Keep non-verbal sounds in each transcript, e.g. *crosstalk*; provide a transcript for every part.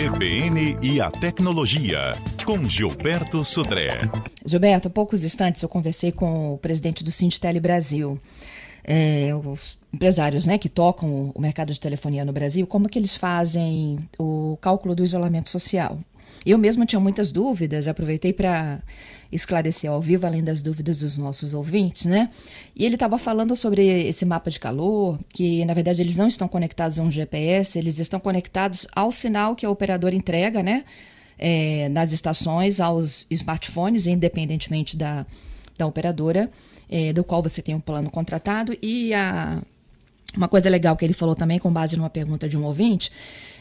CBN e a tecnologia, com Gilberto Sudré. Gilberto, há poucos instantes eu conversei com o presidente do Sintele Brasil. É, os empresários né, que tocam o mercado de telefonia no Brasil, como que eles fazem o cálculo do isolamento social? Eu mesma tinha muitas dúvidas, aproveitei para esclarecer ao vivo, além das dúvidas dos nossos ouvintes, né? E ele estava falando sobre esse mapa de calor, que na verdade eles não estão conectados a um GPS, eles estão conectados ao sinal que a operadora entrega, né? É, nas estações, aos smartphones, independentemente da, da operadora, é, do qual você tem um plano contratado. E a, uma coisa legal que ele falou também, com base numa pergunta de um ouvinte,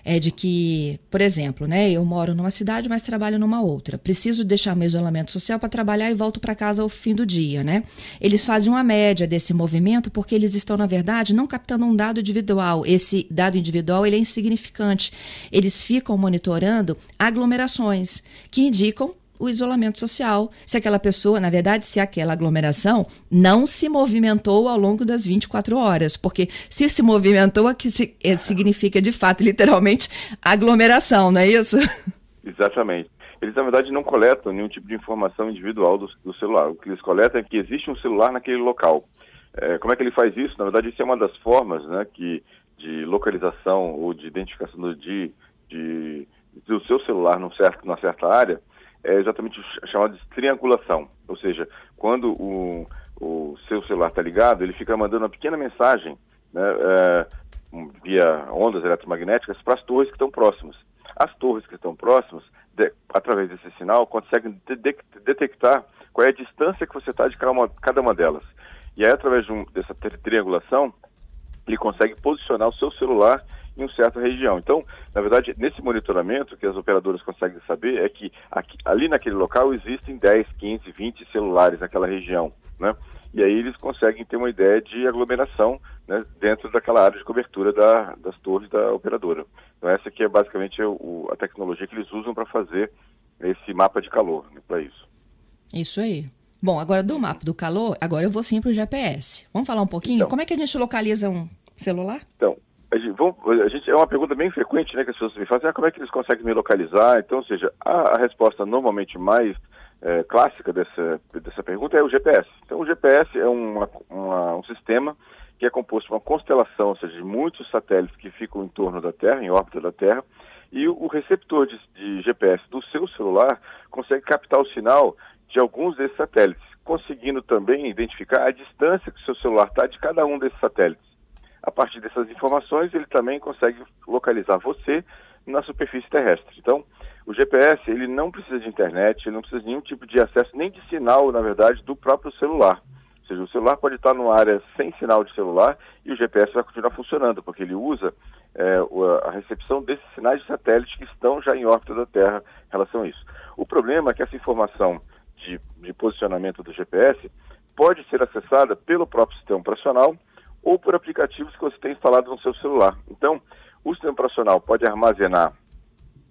é de que, por exemplo, né, eu moro numa cidade, mas trabalho numa outra. Preciso deixar meu isolamento social para trabalhar e volto para casa ao fim do dia, né? Eles fazem uma média desse movimento porque eles estão, na verdade, não captando um dado individual. Esse dado individual ele é insignificante. Eles ficam monitorando aglomerações que indicam o isolamento social. Se aquela pessoa, na verdade, se aquela aglomeração não se movimentou ao longo das 24 horas. Porque se se movimentou, aqui é, significa de fato, literalmente, aglomeração, não é isso? Exatamente. Eles, na verdade, não coletam nenhum tipo de informação individual do, do celular. O que eles coletam é que existe um celular naquele local. É, como é que ele faz isso? Na verdade, isso é uma das formas né, que, de localização ou de identificação do, de, de, do seu celular num certo, numa certa área é exatamente chamado de triangulação. Ou seja, quando o, o seu celular está ligado, ele fica mandando uma pequena mensagem né, é, via ondas eletromagnéticas para as torres que estão próximas. As torres que estão próximas, de, através desse sinal, conseguem de, de, detectar qual é a distância que você está de cada uma, cada uma delas. E aí, através um, dessa triangulação, ele consegue posicionar o seu celular em uma certa região. Então, na verdade, nesse monitoramento que as operadoras conseguem saber é que aqui, ali naquele local existem 10, 15, 20 celulares naquela região, né? E aí eles conseguem ter uma ideia de aglomeração né, dentro daquela área de cobertura da, das torres da operadora. Então essa aqui é basicamente o, a tecnologia que eles usam para fazer esse mapa de calor, né, para isso. Isso aí. Bom, agora do mapa do calor, agora eu vou sim para o GPS. Vamos falar um pouquinho? Então, Como é que a gente localiza um celular? Então, a gente, vamos, a gente, é uma pergunta bem frequente né, que as pessoas me fazem, ah, como é que eles conseguem me localizar? Então, ou seja, a, a resposta normalmente mais é, clássica dessa, dessa pergunta é o GPS. Então, o GPS é uma, uma, um sistema que é composto por uma constelação, ou seja, de muitos satélites que ficam em torno da Terra, em órbita da Terra, e o, o receptor de, de GPS do seu celular consegue captar o sinal de alguns desses satélites, conseguindo também identificar a distância que o seu celular está de cada um desses satélites. A partir dessas informações, ele também consegue localizar você na superfície terrestre. Então, o GPS ele não precisa de internet, ele não precisa de nenhum tipo de acesso, nem de sinal, na verdade, do próprio celular. Ou seja, o celular pode estar numa área sem sinal de celular e o GPS vai continuar funcionando, porque ele usa é, a recepção desses sinais de satélite que estão já em órbita da Terra em relação a isso. O problema é que essa informação de, de posicionamento do GPS pode ser acessada pelo próprio sistema operacional ou por aplicativos que você tem instalado no seu celular. Então, o sistema operacional pode armazenar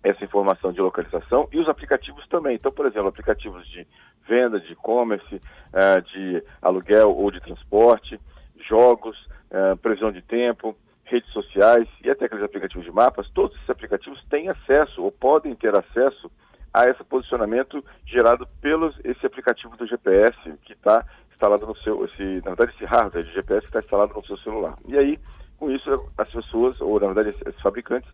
essa informação de localização e os aplicativos também. Então, por exemplo, aplicativos de venda, de e-commerce, uh, de aluguel ou de transporte, jogos, uh, previsão de tempo, redes sociais e até aqueles aplicativos de mapas, todos esses aplicativos têm acesso ou podem ter acesso a esse posicionamento gerado pelo esse aplicativo do GPS que está instalado no seu, esse, na verdade, esse hardware de GPS está instalado no seu celular. E aí, com isso, as pessoas, ou na verdade, esses fabricantes,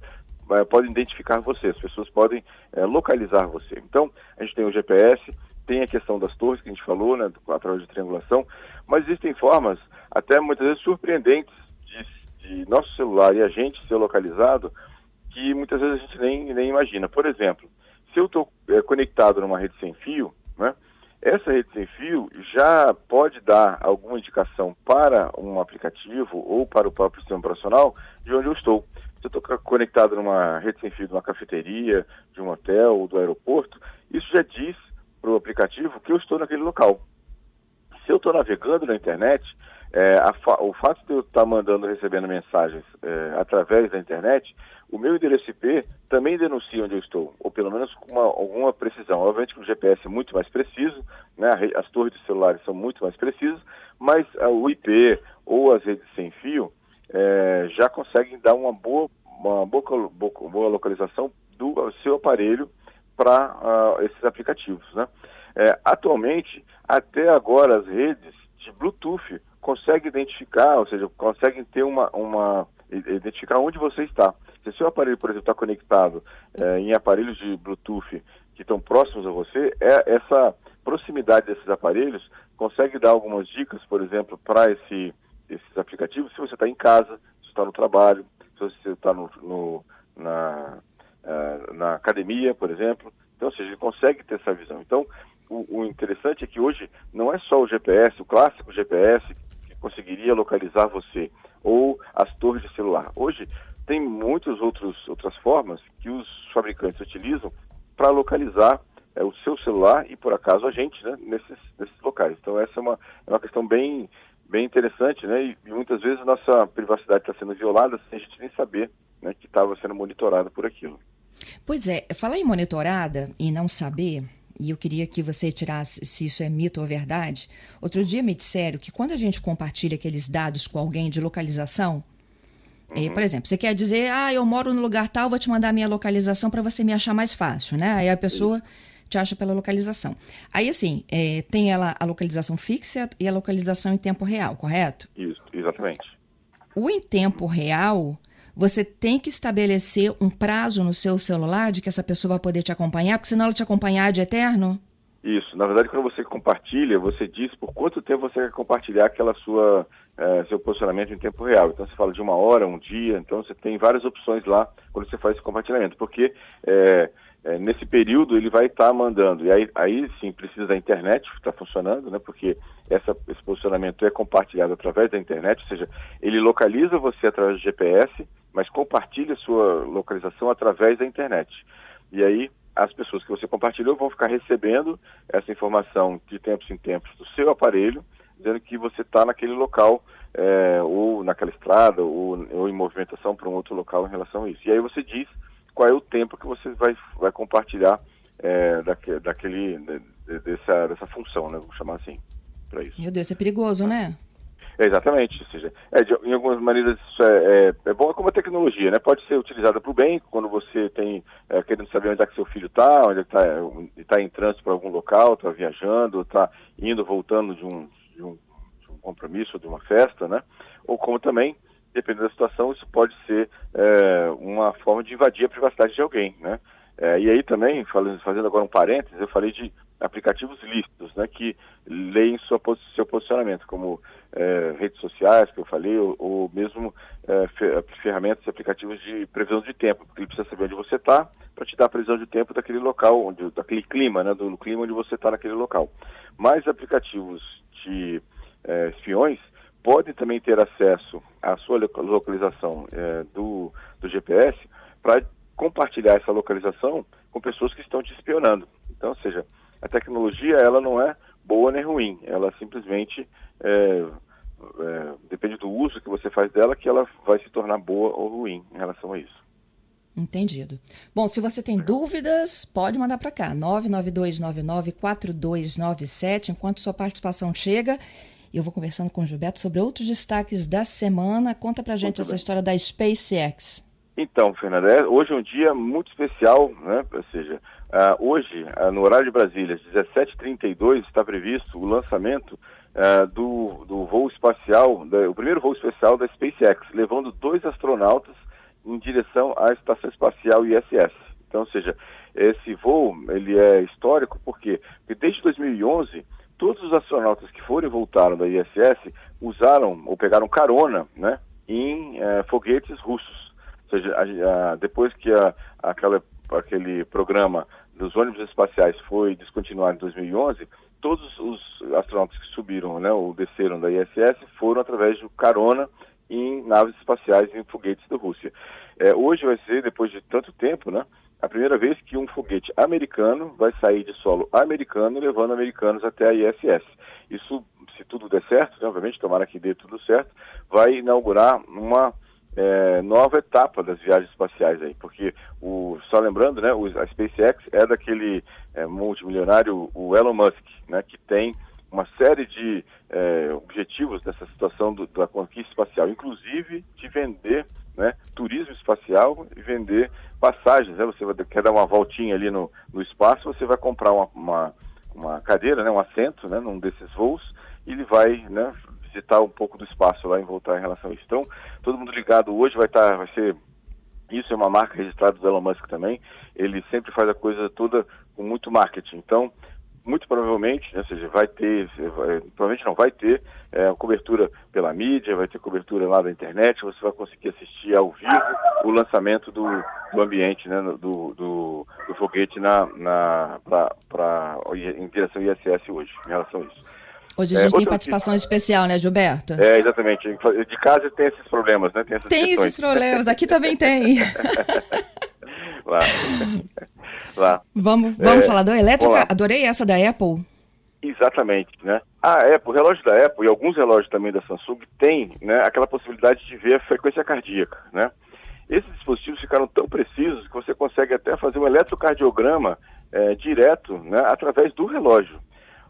podem identificar você, as pessoas podem é, localizar você. Então, a gente tem o GPS, tem a questão das torres que a gente falou, né, através de triangulação, mas existem formas, até muitas vezes surpreendentes, de, de nosso celular e a gente ser localizado, que muitas vezes a gente nem, nem imagina. Por exemplo, se eu estou é, conectado numa rede sem fio, né, rede sem fio já pode dar alguma indicação para um aplicativo ou para o próprio sistema operacional de onde eu estou. Se eu estou conectado numa rede sem fio de uma cafeteria, de um hotel ou do aeroporto, isso já diz para o aplicativo que eu estou naquele local. Se eu estou navegando na internet, é, o fato de eu estar mandando e recebendo mensagens é, através da internet, o meu endereço IP também denuncia onde eu estou, ou pelo menos com uma, alguma precisão. Obviamente que o GPS é muito mais preciso, né, as torres de celulares são muito mais precisas, mas o IP ou as redes sem fio é, já conseguem dar uma boa, uma boa, boa, localização do seu, aparelho para uh, esses aplicativos. Né? É, atualmente, até agora, as redes de Bluetooth conseguem identificar, ou seja, conseguem ter uma, uma identificar onde você está. Se seu aparelho, por exemplo, está conectado é, em aparelhos de Bluetooth que estão próximos a você, é, essa proximidade desses aparelhos consegue dar algumas dicas, por exemplo, para esse, esses aplicativos, se você está em casa, se está no trabalho, se você está no, no, na, uh, na academia, por exemplo. Então, ou seja, ele consegue ter essa visão. Então, o, interessante é que hoje não é só o GPS, o clássico GPS, conseguiria localizar você, ou as torres de celular. Hoje tem muitas outras formas que os fabricantes utilizam para localizar é, o seu celular e, por acaso, a gente né, nesses, nesses locais. Então, essa é uma, é uma questão bem, bem interessante, né? E, e muitas vezes a nossa privacidade está sendo violada sem a gente nem saber né, que estava sendo monitorado por aquilo. Pois é, falar em monitorada e não saber, e eu queria que você tirasse se isso é mito ou verdade. Outro dia me disseram que quando a gente compartilha aqueles dados com alguém de localização, é, uhum. por exemplo, você quer dizer, ah, eu moro no lugar tal, vou te mandar a minha localização para você me achar mais fácil, né? Aí a pessoa te acha pela localização. Aí, assim, é, tem ela a localização fixa e a localização em tempo real, correto? Isso, exatamente. O em tempo real, você tem que estabelecer um prazo no seu celular de que essa pessoa vai poder te acompanhar, porque senão ela te acompanhar de eterno? Isso. Na verdade, quando você compartilha, você diz por quanto tempo você quer compartilhar aquela sua é, seu posicionamento em tempo real. Então você fala de uma hora, um dia. Então você tem várias opções lá quando você faz esse compartilhamento, porque é, é, nesse período ele vai estar tá mandando. E aí, aí sim precisa da internet está funcionando, né? Porque essa, esse posicionamento é compartilhado através da internet, ou seja, ele localiza você através do GPS mas compartilhe sua localização através da internet. E aí as pessoas que você compartilhou vão ficar recebendo essa informação de tempos em tempos do seu aparelho, dizendo que você está naquele local, é, ou naquela estrada, ou, ou em movimentação para um outro local em relação a isso. E aí você diz qual é o tempo que você vai, vai compartilhar é, daque, daquele, de, dessa, dessa função, né? Vamos chamar assim, para isso. Meu Deus, é perigoso, né? É, exatamente, ou seja, é, de, em algumas maneiras isso é, é, é bom como a tecnologia, né? Pode ser utilizada para o bem, quando você tem é, querendo saber onde é que seu filho está, onde é está tá em trânsito para algum local, está viajando, está indo, voltando de um, de um, de um compromisso, de uma festa, né? Ou como também, dependendo da situação, isso pode ser é, uma forma de invadir a privacidade de alguém, né? É, e aí também, falando, fazendo agora um parênteses, eu falei de aplicativos lícitos, né, que leem sua, seu posicionamento, como é, redes sociais, que eu falei, ou, ou mesmo ferramentas e aplicativos de previsão de tempo, porque ele precisa saber onde você está para te dar a previsão de tempo daquele local, onde, daquele clima, né, do clima onde você está naquele local. Mas aplicativos de espiões podem também ter acesso à sua localização é, do, do GPS para compartilhar essa localização com pessoas que estão te espionando. Então, ou seja, a tecnologia ela não é boa nem ruim, ela simplesmente é, é, depende do uso que você faz dela que ela vai se tornar boa ou ruim em relação a isso. Entendido. Bom, se você tem dúvidas, pode mandar para cá, 992994297. Enquanto sua participação chega, eu vou conversando com o Gilberto sobre outros destaques da semana. Conta para gente essa história da SpaceX. Então, Fernanda, é, hoje é um dia muito especial, né? Ou seja, uh, hoje, uh, no horário de Brasília, às 17h32, está previsto o lançamento uh, do, do voo espacial, da, o primeiro voo especial da SpaceX, levando dois astronautas em direção à Estação Espacial ISS. Então, ou seja, esse voo ele é histórico porque, porque desde 2011 todos os astronautas que foram e voltaram da ISS usaram ou pegaram carona, né, em eh, foguetes russos seja, a, a, depois que a, aquela, aquele programa dos ônibus espaciais foi descontinuado em 2011, todos os astronautas que subiram né, ou desceram da ISS foram através de carona em naves espaciais em foguetes da Rússia. É, hoje vai ser, depois de tanto tempo, né, a primeira vez que um foguete americano vai sair de solo americano levando americanos até a ISS. Isso, se tudo der certo, né, obviamente, tomara que dê tudo certo, vai inaugurar uma é, nova etapa das viagens espaciais aí, porque o, só lembrando, né, a SpaceX é daquele é, multimilionário, o Elon Musk, né, que tem uma série de é, objetivos nessa situação do, da conquista espacial, inclusive de vender né, turismo espacial e vender passagens, né? Você vai, quer dar uma voltinha ali no, no espaço, você vai comprar uma, uma, uma cadeira, né? um assento, né? num desses voos, e ele vai, né? visitar um pouco do espaço lá e voltar em relação a isso. Então, todo mundo ligado hoje vai estar, tá, vai ser isso é uma marca registrada do Elon Musk também. Ele sempre faz a coisa toda com muito marketing. Então, muito provavelmente, né, ou seja, vai ter, vai, provavelmente não vai ter é, cobertura pela mídia, vai ter cobertura lá da internet, você vai conseguir assistir ao vivo o lançamento do, do ambiente, né, do, do, do foguete na, na, pra, pra, em direção ao ISS hoje, em relação a isso. Hoje a gente é, tem participação especial, né, Gilberto? É, exatamente. De casa tem esses problemas, né? Tem, tem esses problemas, aqui também tem. *laughs* lá. *laughs* lá. Vamos, vamos é, falar do elétrico? Adorei essa da Apple. Exatamente, né? A Apple, o relógio da Apple e alguns relógios também da Samsung tem, né, aquela possibilidade de ver a frequência cardíaca, né? Esses dispositivos ficaram tão precisos que você consegue até fazer um eletrocardiograma é, direto, né, através do relógio.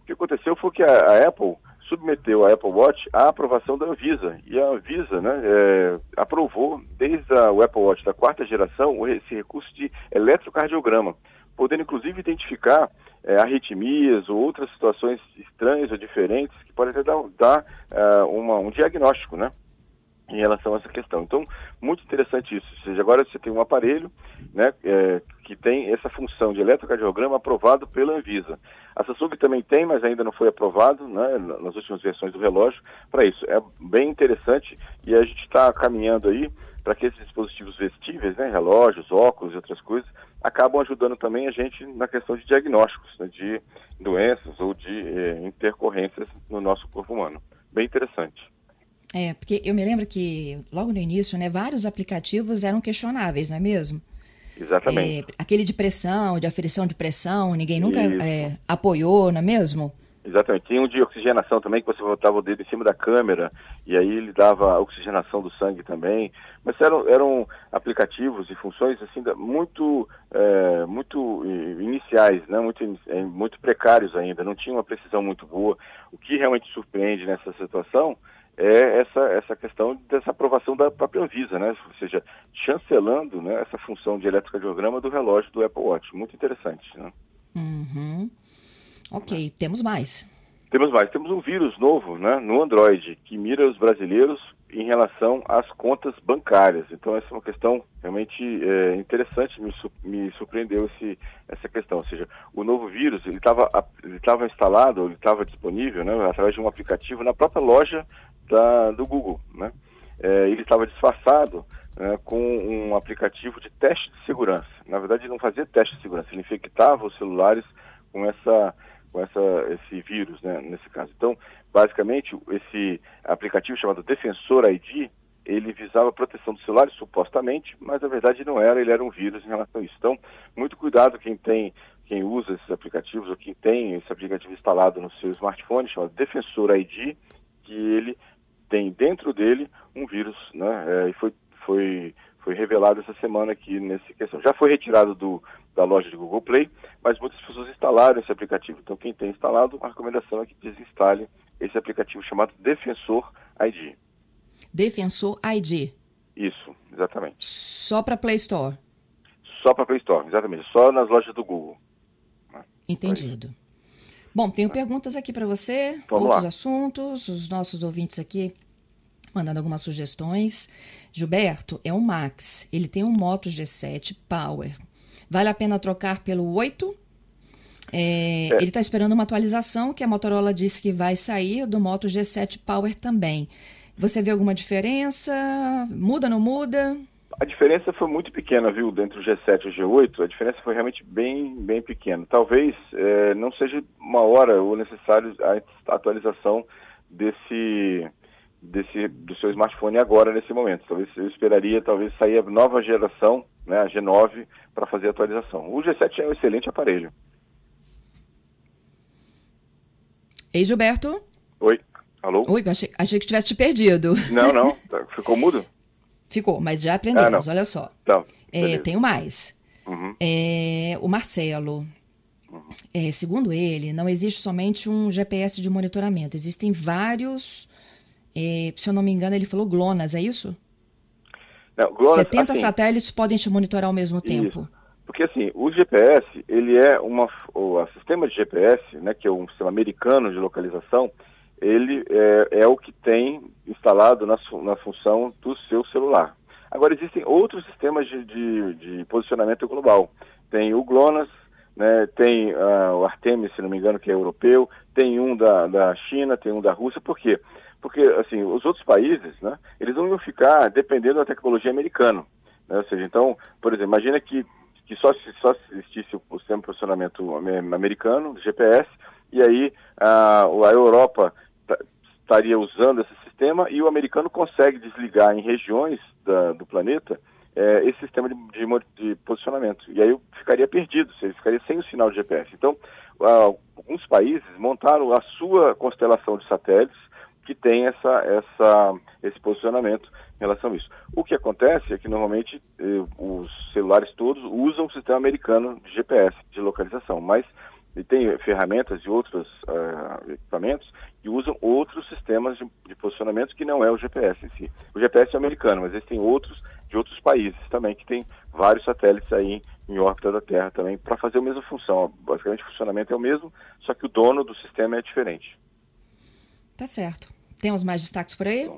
O que aconteceu foi que a, a Apple submeteu a Apple Watch à aprovação da Anvisa. E a Anvisa né, é, aprovou, desde a, o Apple Watch da quarta geração, esse recurso de eletrocardiograma, podendo inclusive identificar é, arritmias ou outras situações estranhas ou diferentes que podem até dar, dar uh, uma, um diagnóstico, né? em relação a essa questão. Então, muito interessante isso. Ou seja, agora você tem um aparelho né, é, que tem essa função de eletrocardiograma aprovado pela Anvisa. A Samsung também tem, mas ainda não foi aprovado né, nas últimas versões do relógio para isso. É bem interessante e a gente está caminhando aí para que esses dispositivos vestíveis, né, relógios, óculos e outras coisas, acabam ajudando também a gente na questão de diagnósticos né, de doenças ou de eh, intercorrências no nosso corpo humano. Bem interessante. É, porque eu me lembro que logo no início, né, vários aplicativos eram questionáveis, não é mesmo? Exatamente. É, aquele de pressão, de aferição de pressão, ninguém nunca é, apoiou, não é mesmo? Exatamente. Tinha um de oxigenação também, que você botava o dedo em cima da câmera e aí ele dava a oxigenação do sangue também. Mas eram, eram aplicativos e funções assim muito, é, muito iniciais, né? muito, é, muito precários ainda, não tinha uma precisão muito boa. O que realmente surpreende nessa situação é essa, essa questão dessa aprovação da própria Anvisa, né? ou seja, chancelando né, essa função de eletrocardiograma do relógio do Apple Watch. Muito interessante. Né? Uhum. Ok, temos mais. Temos mais. Temos um vírus novo né, no Android que mira os brasileiros em relação às contas bancárias. Então, essa é uma questão realmente é, interessante, me, me surpreendeu esse, essa questão. Ou seja, o novo vírus ele estava ele tava instalado, ele estava disponível né, através de um aplicativo na própria loja da, do Google. Né? É, ele estava disfarçado né, com um aplicativo de teste de segurança. Na verdade, ele não fazia teste de segurança, ele infectava os celulares com essa com essa, esse vírus, né, nesse caso. Então, basicamente, esse aplicativo chamado Defensor ID, ele visava a proteção dos celulares, supostamente, mas na verdade não era, ele era um vírus em relação a isso. Então, muito cuidado quem tem, quem usa esses aplicativos ou quem tem esse aplicativo instalado no seu smartphone, chamado Defensor ID, que ele tem dentro dele um vírus, né? É, e foi, foi, foi revelado essa semana aqui nessa questão. Já foi retirado do, da loja de Google Play, mas muitas pessoas instalaram esse aplicativo. Então, quem tem instalado, a recomendação é que desinstale esse aplicativo chamado Defensor ID. Defensor ID. Isso, exatamente. Só para Play Store. Só para Play Store, exatamente. Só nas lojas do Google. Entendido. Bom, tenho perguntas aqui para você, Vamos outros lá. assuntos, os nossos ouvintes aqui mandando algumas sugestões. Gilberto, é um Max, ele tem um Moto G7 Power. Vale a pena trocar pelo 8? É, é. Ele está esperando uma atualização que a Motorola disse que vai sair do Moto G7 Power também. Você vê alguma diferença? Muda, não muda? A diferença foi muito pequena, viu, dentro do G7 e o G8, a diferença foi realmente bem, bem pequena. Talvez é, não seja uma hora ou necessário a atualização desse, desse, do seu smartphone agora, nesse momento. Talvez eu esperaria, talvez, sair a nova geração, né, a G9, para fazer a atualização. O G7 é um excelente aparelho. Ei, Gilberto? Oi, alô? Oi, achei, achei que tivesse te perdido. Não, não, *laughs* ficou mudo? Ficou, mas já aprendemos, ah, olha só. Não, é, tenho mais. Uhum. É, o Marcelo, uhum. é, segundo ele, não existe somente um GPS de monitoramento, existem vários, é, se eu não me engano, ele falou GLONASS, é isso? Não, GLONASS, 70 assim, satélites podem te monitorar ao mesmo tempo. Isso. Porque assim, o GPS, ele é uma, o sistema de GPS, né, que é um sistema americano de localização, ele é, é o que tem instalado na, na função do seu celular. Agora existem outros sistemas de, de, de posicionamento global. Tem o GLONASS, né, tem uh, o Artemis, se não me engano, que é europeu, tem um da, da China, tem um da Rússia, por quê? Porque, assim, os outros países, né, eles não iam ficar dependendo da tecnologia americana. Né? Ou seja, então, por exemplo, imagina que, que só, só existisse o sistema de posicionamento americano, GPS, e aí a, a Europa estaria usando esse sistema e o americano consegue desligar em regiões da, do planeta é, esse sistema de, de, de, posicionamento. E aí eu ficaria perdido, você ficaria sem o sinal de GPS. Então, alguns países montaram a sua constelação de satélites que tem essa, essa, esse posicionamento em relação a isso. O que acontece é que normalmente eh, os celulares todos usam o sistema americano de GPS, de localização, mas tem ferramentas e outros uh, equipamentos que usam outros sistemas de, de, posicionamento que não é o GPS em si. O GPS é americano, mas existem outros de outros países também que tem vários satélites aí em órbita da Terra também para fazer a mesma função. Basicamente o funcionamento é o mesmo, só que o dono do sistema é diferente. Tá certo. Temos mais destaques por aí?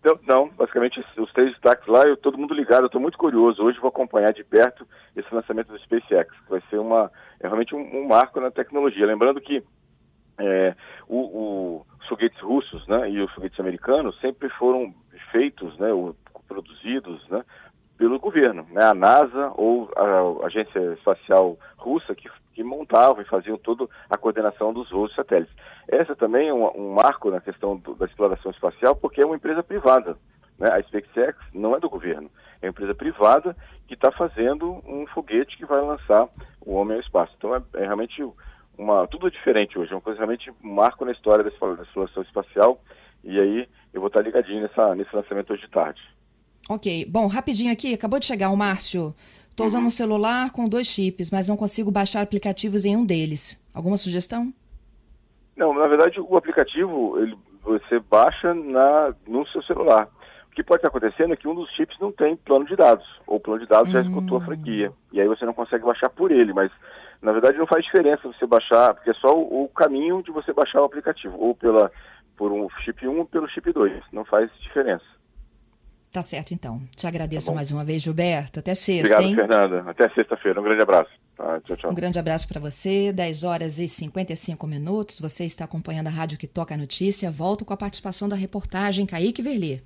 Então, não, basicamente os três destaques lá, eu todo mundo ligado, eu estou muito curioso. Hoje vou acompanhar de perto esse lançamento do SpaceX, que vai ser uma, é realmente um, um marco na tecnologia. Lembrando que é, o, o, os foguetes russos né, e os foguetes americanos sempre foram feitos, né, ou produzidos né, pelo governo, né, a NASA ou a, a Agência Espacial Russa que, que montavam e faziam toda a coordenação dos voos satélites. Essa também é um, um marco na questão do, da exploração espacial porque é uma empresa privada. Né? A SpaceX não é do governo, é uma empresa privada que está fazendo um foguete que vai lançar o homem ao espaço. Então é, é realmente uma tudo diferente hoje, é uma coisa realmente um marco na história da exploração espacial. E aí eu vou estar ligadinho nessa, nesse lançamento hoje de tarde. Ok. Bom, rapidinho aqui, acabou de chegar o Márcio. Estou usando um celular com dois chips, mas não consigo baixar aplicativos em um deles. Alguma sugestão? Não, na verdade o aplicativo ele, você baixa na, no seu celular que pode estar acontecendo é que um dos chips não tem plano de dados, ou o plano de dados já escutou a hum. franquia, e aí você não consegue baixar por ele, mas na verdade não faz diferença você baixar, porque é só o, o caminho de você baixar o aplicativo, ou pela, por um chip 1 ou pelo chip 2, não faz diferença. Tá certo, então. Te agradeço tá mais uma vez, Gilberto. Até sexta, Obrigado, hein? Fernanda. Até sexta-feira. Um grande abraço. Tá, tchau, tchau. Um grande abraço para você. 10 horas e 55 minutos. Você está acompanhando a Rádio que Toca a Notícia. Volto com a participação da reportagem Kaique Verli.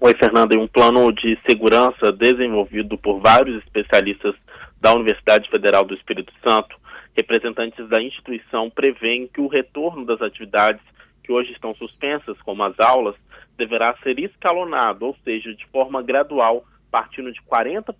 Oi, Fernanda. Um plano de segurança desenvolvido por vários especialistas da Universidade Federal do Espírito Santo, representantes da instituição prevêem que o retorno das atividades que hoje estão suspensas, como as aulas, deverá ser escalonado, ou seja, de forma gradual, partindo de 40%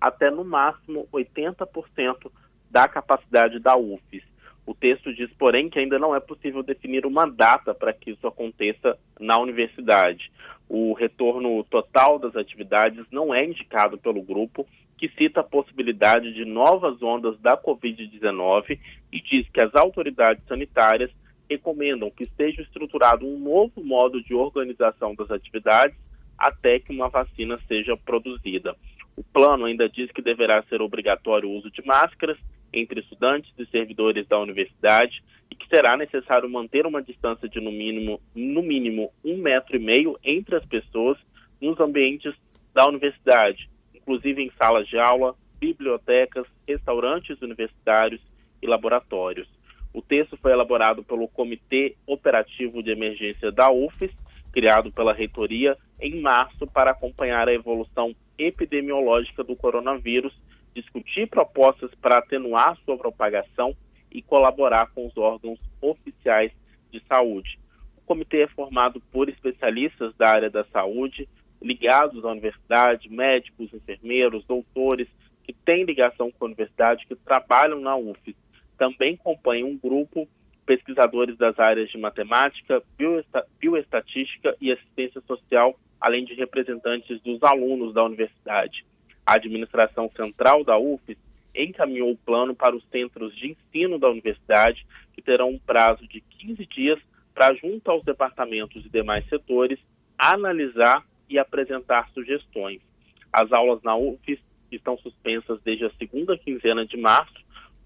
até no máximo 80% da capacidade da UFES. O texto diz, porém, que ainda não é possível definir uma data para que isso aconteça na universidade. O retorno total das atividades não é indicado pelo grupo, que cita a possibilidade de novas ondas da Covid-19 e diz que as autoridades sanitárias recomendam que seja estruturado um novo modo de organização das atividades até que uma vacina seja produzida. O plano ainda diz que deverá ser obrigatório o uso de máscaras entre estudantes e servidores da universidade e que será necessário manter uma distância de no mínimo, no mínimo um metro e meio entre as pessoas nos ambientes da universidade, inclusive em salas de aula, bibliotecas, restaurantes universitários e laboratórios. O texto foi elaborado pelo Comitê Operativo de Emergência da UFES, criado pela reitoria em março para acompanhar a evolução epidemiológica do coronavírus discutir propostas para atenuar sua propagação e colaborar com os órgãos oficiais de saúde. O comitê é formado por especialistas da área da saúde, ligados à universidade, médicos, enfermeiros, doutores, que têm ligação com a universidade, que trabalham na UFES. Também compõe um grupo pesquisadores das áreas de matemática, bioestatística e assistência social, além de representantes dos alunos da universidade. A administração central da UFES encaminhou o plano para os centros de ensino da universidade, que terão um prazo de 15 dias para, junto aos departamentos e demais setores, analisar e apresentar sugestões. As aulas na UFES estão suspensas desde a segunda quinzena de março